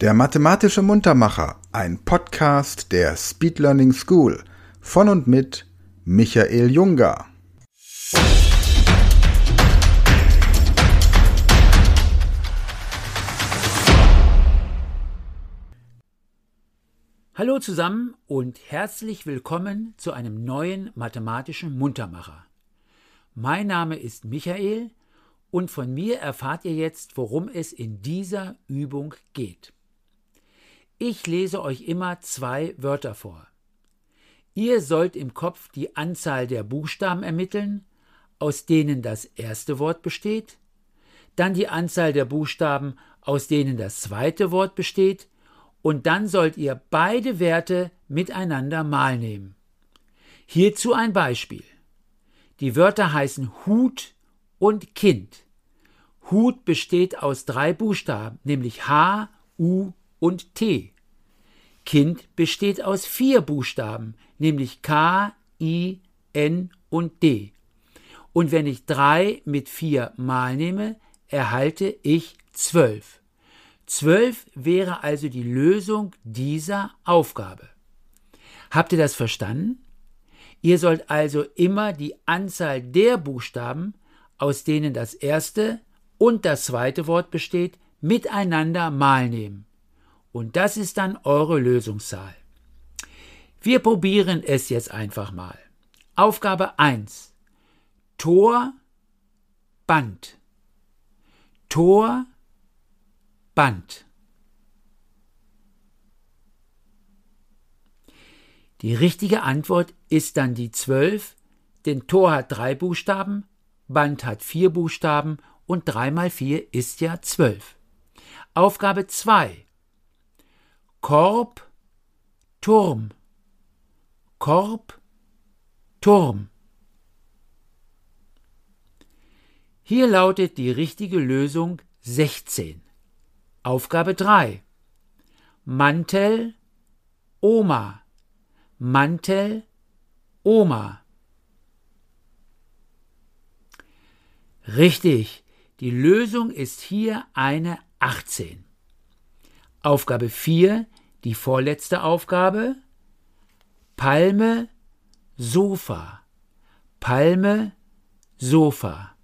Der mathematische Muntermacher, ein Podcast der Speed Learning School von und mit Michael Junger. Hallo zusammen und herzlich willkommen zu einem neuen mathematischen Muntermacher. Mein Name ist Michael und von mir erfahrt ihr jetzt, worum es in dieser Übung geht. Ich lese euch immer zwei Wörter vor. Ihr sollt im Kopf die Anzahl der Buchstaben ermitteln, aus denen das erste Wort besteht, dann die Anzahl der Buchstaben, aus denen das zweite Wort besteht, und dann sollt ihr beide Werte miteinander mal nehmen. Hierzu ein Beispiel. Die Wörter heißen Hut und Kind. Hut besteht aus drei Buchstaben, nämlich H, U und T. Kind besteht aus vier Buchstaben, nämlich K, I, N und D. Und wenn ich drei mit vier mal nehme, erhalte ich zwölf. Zwölf wäre also die Lösung dieser Aufgabe. Habt ihr das verstanden? Ihr sollt also immer die Anzahl der Buchstaben, aus denen das erste und das zweite Wort besteht, miteinander mal nehmen. Und das ist dann eure Lösungszahl. Wir probieren es jetzt einfach mal. Aufgabe 1. Tor, Band. Tor, Band. Die richtige Antwort ist dann die 12, denn Tor hat drei Buchstaben, Band hat vier Buchstaben und 3 mal 4 ist ja 12. Aufgabe 2. Korb, Turm. Korb, Turm. Hier lautet die richtige Lösung 16. Aufgabe 3. Mantel, Oma. Mantel, Oma. Richtig, die Lösung ist hier eine 18. Aufgabe 4, die vorletzte Aufgabe. Palme, Sofa. Palme, Sofa.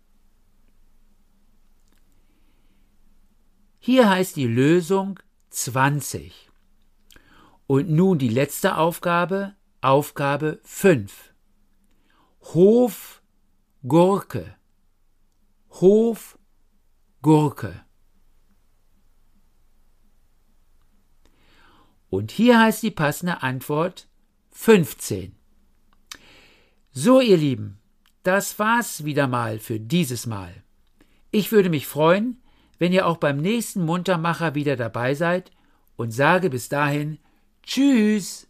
Hier heißt die Lösung 20. Und nun die letzte Aufgabe, Aufgabe 5. Hof, Gurke. Hof, Gurke. Und hier heißt die passende Antwort 15. So, ihr Lieben, das war's wieder mal für dieses Mal. Ich würde mich freuen, wenn ihr auch beim nächsten Muntermacher wieder dabei seid und sage bis dahin Tschüss.